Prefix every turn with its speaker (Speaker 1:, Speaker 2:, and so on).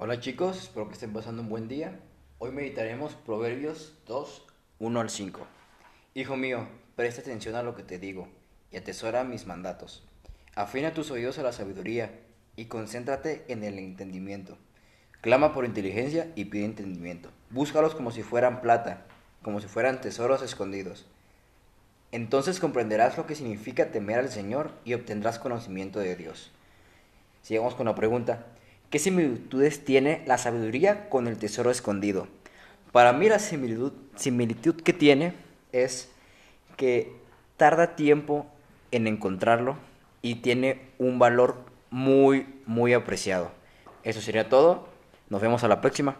Speaker 1: Hola chicos, espero que estén pasando un buen día. Hoy meditaremos Proverbios 2, 1 al 5. Hijo mío, presta atención a lo que te digo y atesora mis mandatos. Afina tus oídos a la sabiduría y concéntrate en el entendimiento. Clama por inteligencia y pide entendimiento. Búscalos como si fueran plata, como si fueran tesoros escondidos. Entonces comprenderás lo que significa temer al Señor y obtendrás conocimiento de Dios. Sigamos con la pregunta. ¿Qué similitudes tiene la sabiduría con el tesoro escondido? Para mí la similitud, que tiene es que tarda tiempo en encontrarlo y tiene un valor muy, muy apreciado. Eso sería todo. Nos vemos a la próxima.